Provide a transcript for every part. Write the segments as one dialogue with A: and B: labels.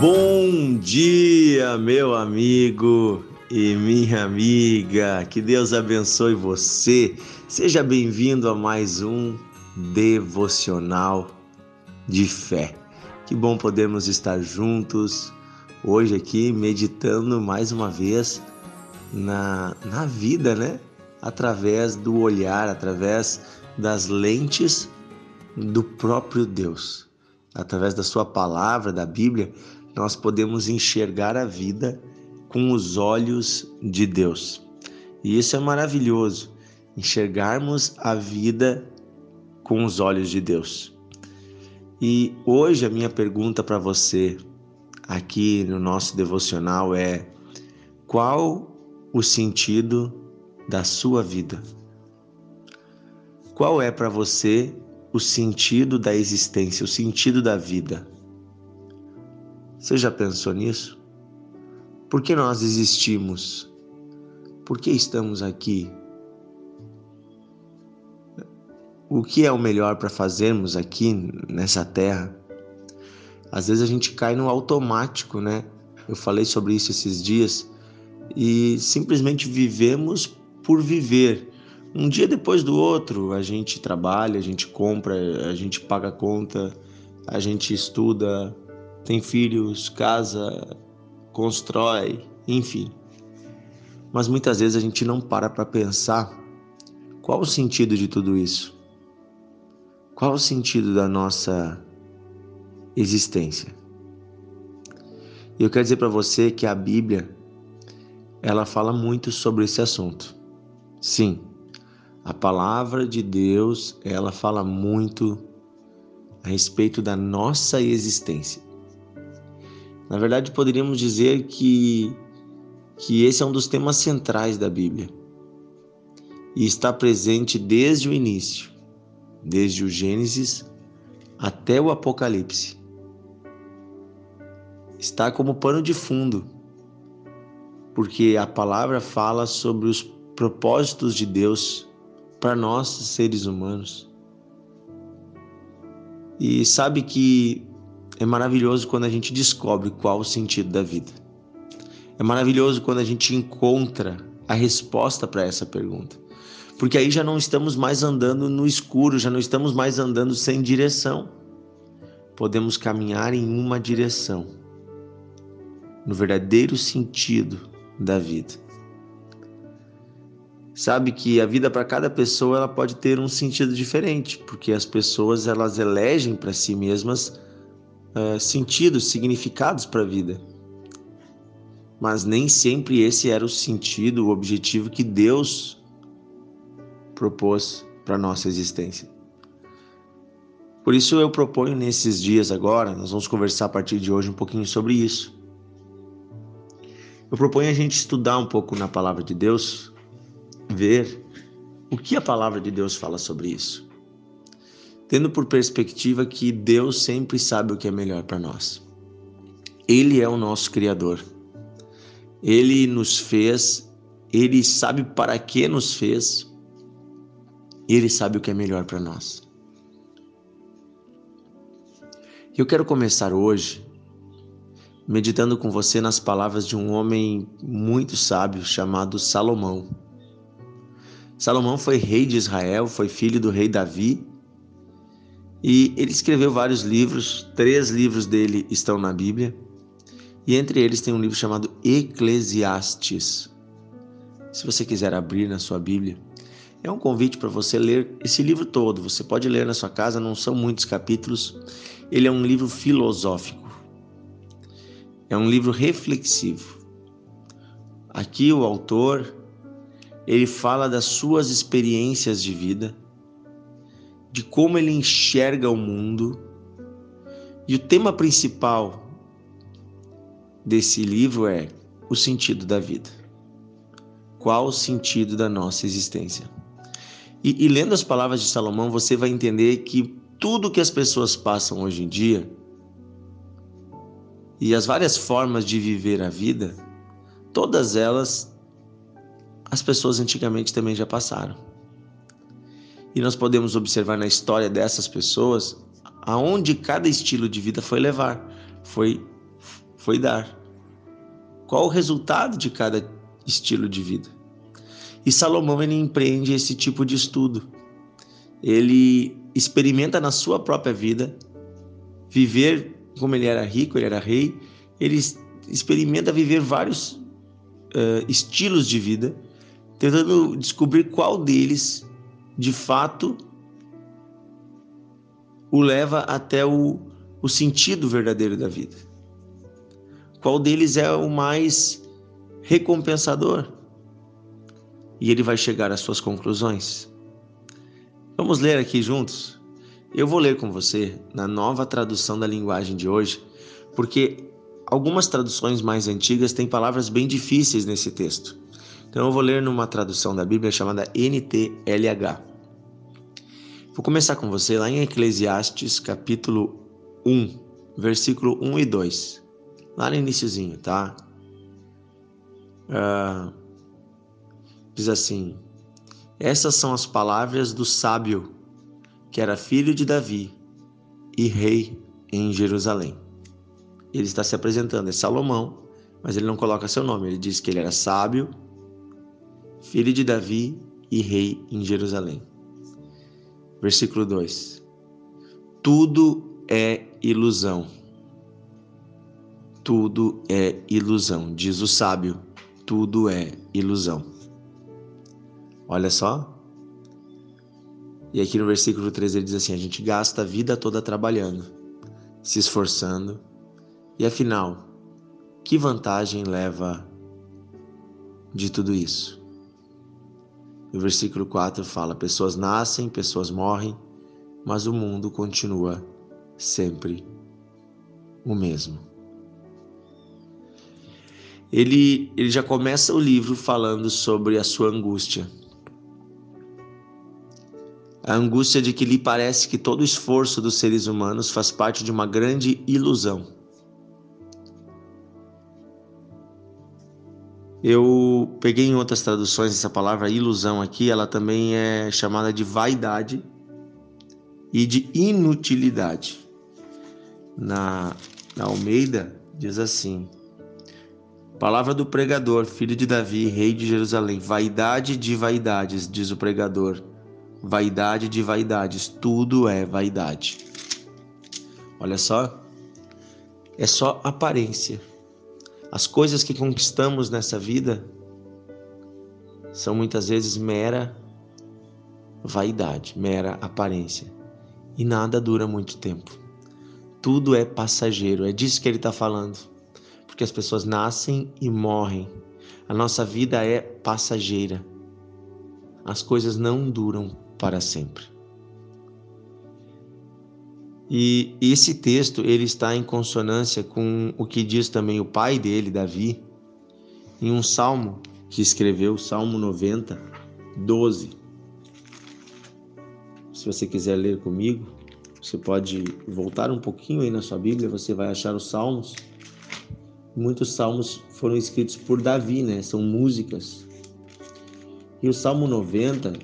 A: Bom dia, meu amigo e minha amiga. Que Deus abençoe você. Seja bem-vindo a mais um devocional de fé. Que bom podermos estar juntos hoje aqui meditando mais uma vez na, na vida, né? Através do olhar, através das lentes do próprio Deus. Através da Sua palavra, da Bíblia, nós podemos enxergar a vida com os olhos de Deus. E isso é maravilhoso, enxergarmos a vida com os olhos de Deus. E hoje a minha pergunta para você aqui no nosso devocional é: qual o sentido da sua vida? Qual é para você o sentido da existência, o sentido da vida? Você já pensou nisso? Por que nós existimos? Por que estamos aqui? O que é o melhor para fazermos aqui nessa terra? Às vezes a gente cai no automático, né? Eu falei sobre isso esses dias e simplesmente vivemos por viver. Um dia depois do outro, a gente trabalha, a gente compra, a gente paga conta, a gente estuda, tem filhos, casa, constrói, enfim. Mas muitas vezes a gente não para para pensar qual o sentido de tudo isso. Qual o sentido da nossa existência? E eu quero dizer para você que a Bíblia ela fala muito sobre esse assunto. Sim, a palavra de Deus, ela fala muito a respeito da nossa existência. Na verdade, poderíamos dizer que, que esse é um dos temas centrais da Bíblia e está presente desde o início, desde o Gênesis até o Apocalipse. Está como pano de fundo, porque a palavra fala sobre os propósitos de Deus para nós, seres humanos. E sabe que é maravilhoso quando a gente descobre qual o sentido da vida. É maravilhoso quando a gente encontra a resposta para essa pergunta. Porque aí já não estamos mais andando no escuro, já não estamos mais andando sem direção. Podemos caminhar em uma direção, no verdadeiro sentido da vida. Sabe que a vida para cada pessoa ela pode ter um sentido diferente, porque as pessoas elas elegem para si mesmas uh, sentidos, significados para a vida. Mas nem sempre esse era o sentido, o objetivo que Deus propôs para nossa existência. Por isso eu proponho nesses dias agora, nós vamos conversar a partir de hoje um pouquinho sobre isso. Eu proponho a gente estudar um pouco na palavra de Deus, ver o que a palavra de Deus fala sobre isso tendo por perspectiva que Deus sempre sabe o que é melhor para nós. Ele é o nosso Criador. Ele nos fez, ele sabe para que nos fez, ele sabe o que é melhor para nós. Eu quero começar hoje meditando com você nas palavras de um homem muito sábio chamado Salomão. Salomão foi rei de Israel, foi filho do rei Davi e ele escreveu vários livros, três livros dele estão na Bíblia, e entre eles tem um livro chamado Eclesiastes. Se você quiser abrir na sua Bíblia, é um convite para você ler esse livro todo. Você pode ler na sua casa, não são muitos capítulos. Ele é um livro filosófico. É um livro reflexivo. Aqui o autor ele fala das suas experiências de vida de como ele enxerga o mundo. E o tema principal desse livro é o sentido da vida. Qual o sentido da nossa existência? E, e lendo as palavras de Salomão, você vai entender que tudo que as pessoas passam hoje em dia e as várias formas de viver a vida, todas elas as pessoas antigamente também já passaram. E nós podemos observar na história dessas pessoas aonde cada estilo de vida foi levar, foi foi dar. Qual o resultado de cada estilo de vida? E Salomão ele empreende esse tipo de estudo. Ele experimenta na sua própria vida viver como ele era rico, ele era rei, ele experimenta viver vários uh, estilos de vida, tentando descobrir qual deles de fato o leva até o, o sentido verdadeiro da vida. Qual deles é o mais recompensador? E ele vai chegar às suas conclusões. Vamos ler aqui juntos? Eu vou ler com você na nova tradução da linguagem de hoje, porque algumas traduções mais antigas têm palavras bem difíceis nesse texto. Então eu vou ler numa tradução da Bíblia chamada NTLH. Vou começar com você lá em Eclesiastes, capítulo 1, versículo 1 e 2. Lá no iníciozinho, tá? Uh, diz assim: Essas são as palavras do sábio, que era filho de Davi e rei em Jerusalém. Ele está se apresentando, é Salomão, mas ele não coloca seu nome, ele diz que ele era sábio, filho de Davi e rei em Jerusalém. Versículo 2: Tudo é ilusão. Tudo é ilusão, diz o sábio. Tudo é ilusão. Olha só. E aqui no versículo 3 ele diz assim: a gente gasta a vida toda trabalhando, se esforçando, e afinal, que vantagem leva de tudo isso? O versículo 4 fala: pessoas nascem, pessoas morrem, mas o mundo continua sempre o mesmo. Ele, ele já começa o livro falando sobre a sua angústia. A angústia de que lhe parece que todo esforço dos seres humanos faz parte de uma grande ilusão. Eu peguei em outras traduções essa palavra ilusão aqui, ela também é chamada de vaidade e de inutilidade. Na, na Almeida diz assim: Palavra do pregador, filho de Davi, rei de Jerusalém, vaidade de vaidades, diz o pregador. Vaidade de vaidades, tudo é vaidade. Olha só, é só aparência. As coisas que conquistamos nessa vida são muitas vezes mera vaidade, mera aparência. E nada dura muito tempo. Tudo é passageiro, é disso que ele está falando. Porque as pessoas nascem e morrem. A nossa vida é passageira. As coisas não duram para sempre. E esse texto ele está em consonância com o que diz também o pai dele, Davi, em um salmo que escreveu, Salmo 90, 12. Se você quiser ler comigo, você pode voltar um pouquinho aí na sua Bíblia, você vai achar os salmos. Muitos salmos foram escritos por Davi, né? São músicas. E o Salmo 90,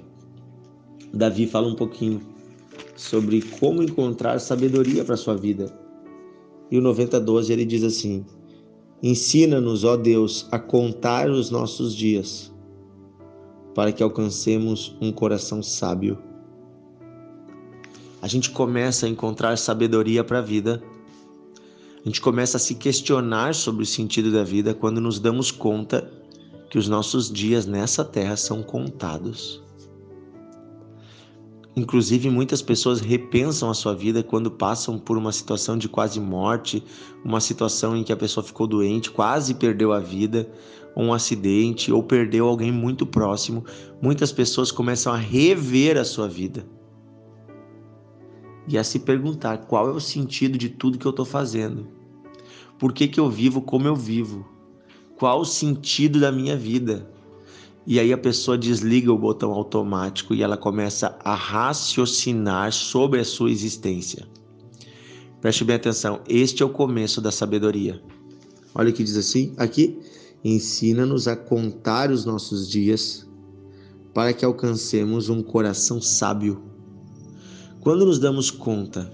A: Davi fala um pouquinho sobre como encontrar sabedoria para sua vida. E o 9012 ele diz assim: Ensina-nos, ó Deus, a contar os nossos dias, para que alcancemos um coração sábio. A gente começa a encontrar sabedoria para a vida. A gente começa a se questionar sobre o sentido da vida quando nos damos conta que os nossos dias nessa terra são contados. Inclusive, muitas pessoas repensam a sua vida quando passam por uma situação de quase morte, uma situação em que a pessoa ficou doente, quase perdeu a vida, um acidente ou perdeu alguém muito próximo. Muitas pessoas começam a rever a sua vida e a se perguntar qual é o sentido de tudo que eu estou fazendo. Por que, que eu vivo como eu vivo? Qual o sentido da minha vida? E aí a pessoa desliga o botão automático e ela começa a raciocinar sobre a sua existência. Preste bem atenção, este é o começo da sabedoria. Olha o que diz assim, aqui, ensina-nos a contar os nossos dias para que alcancemos um coração sábio. Quando nos damos conta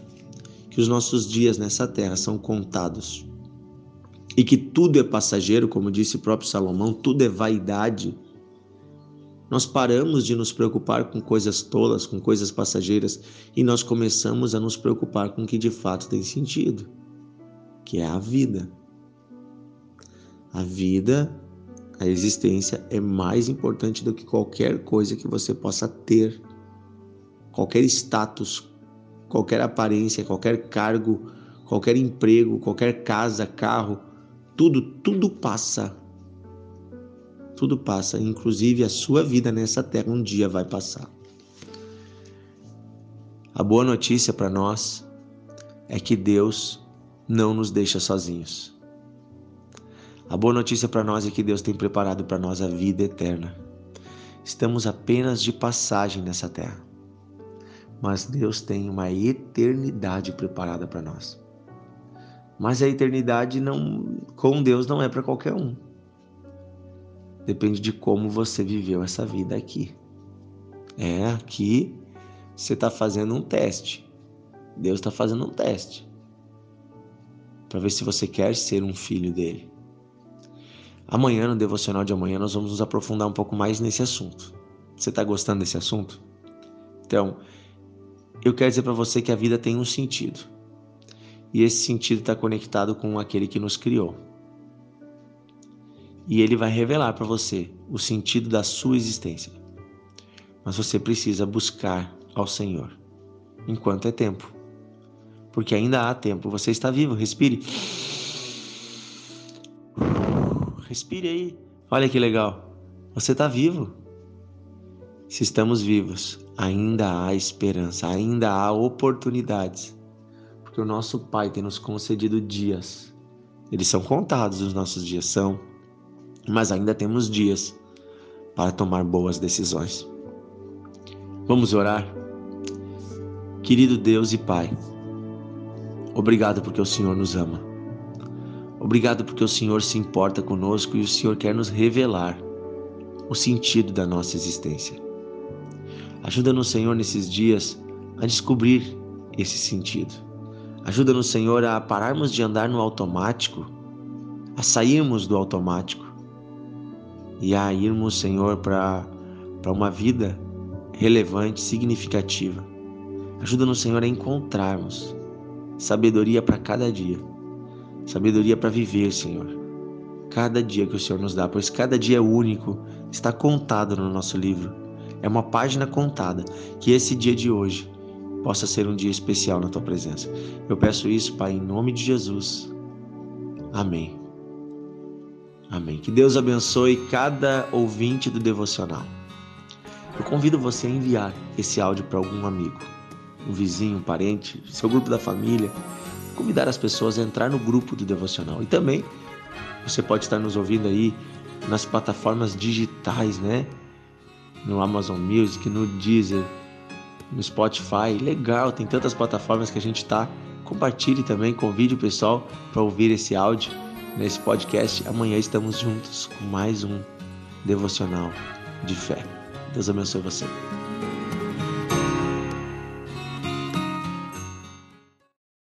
A: que os nossos dias nessa terra são contados e que tudo é passageiro, como disse o próprio Salomão, tudo é vaidade, nós paramos de nos preocupar com coisas tolas, com coisas passageiras, e nós começamos a nos preocupar com o que de fato tem sentido, que é a vida. A vida, a existência é mais importante do que qualquer coisa que você possa ter, qualquer status, qualquer aparência, qualquer cargo, qualquer emprego, qualquer casa, carro, tudo, tudo passa tudo passa, inclusive a sua vida nessa terra um dia vai passar. A boa notícia para nós é que Deus não nos deixa sozinhos. A boa notícia para nós é que Deus tem preparado para nós a vida eterna. Estamos apenas de passagem nessa terra, mas Deus tem uma eternidade preparada para nós. Mas a eternidade não, com Deus não é para qualquer um. Depende de como você viveu essa vida aqui. É, aqui você está fazendo um teste. Deus está fazendo um teste. Para ver se você quer ser um filho dele. Amanhã, no devocional de amanhã, nós vamos nos aprofundar um pouco mais nesse assunto. Você está gostando desse assunto? Então, eu quero dizer para você que a vida tem um sentido. E esse sentido está conectado com aquele que nos criou e ele vai revelar para você o sentido da sua existência. Mas você precisa buscar ao Senhor enquanto é tempo. Porque ainda há tempo. Você está vivo, respire. Respire aí. Olha que legal. Você está vivo. Se estamos vivos, ainda há esperança, ainda há oportunidades. Porque o nosso Pai tem nos concedido dias. Eles são contados os nossos dias, são mas ainda temos dias para tomar boas decisões. Vamos orar? Querido Deus e Pai, obrigado porque o Senhor nos ama. Obrigado porque o Senhor se importa conosco e o Senhor quer nos revelar o sentido da nossa existência. Ajuda-nos, Senhor, nesses dias a descobrir esse sentido. Ajuda-nos, Senhor, a pararmos de andar no automático, a sairmos do automático e a irmos, Senhor, para uma vida relevante, significativa. Ajuda-nos, Senhor, a encontrarmos sabedoria para cada dia, sabedoria para viver, Senhor. Cada dia que o Senhor nos dá, pois cada dia é único, está contado no nosso livro. É uma página contada. Que esse dia de hoje possa ser um dia especial na tua presença. Eu peço isso, Pai, em nome de Jesus. Amém. Amém. Que Deus abençoe cada ouvinte do devocional. Eu convido você a enviar esse áudio para algum amigo, um vizinho, um parente, seu grupo da família. Convidar as pessoas a entrar no grupo do devocional. E também você pode estar nos ouvindo aí nas plataformas digitais, né? No Amazon Music, no Deezer, no Spotify. Legal, tem tantas plataformas que a gente está. Compartilhe também, convide o pessoal para ouvir esse áudio nesse podcast. Amanhã estamos juntos com mais um devocional de fé. Deus abençoe você.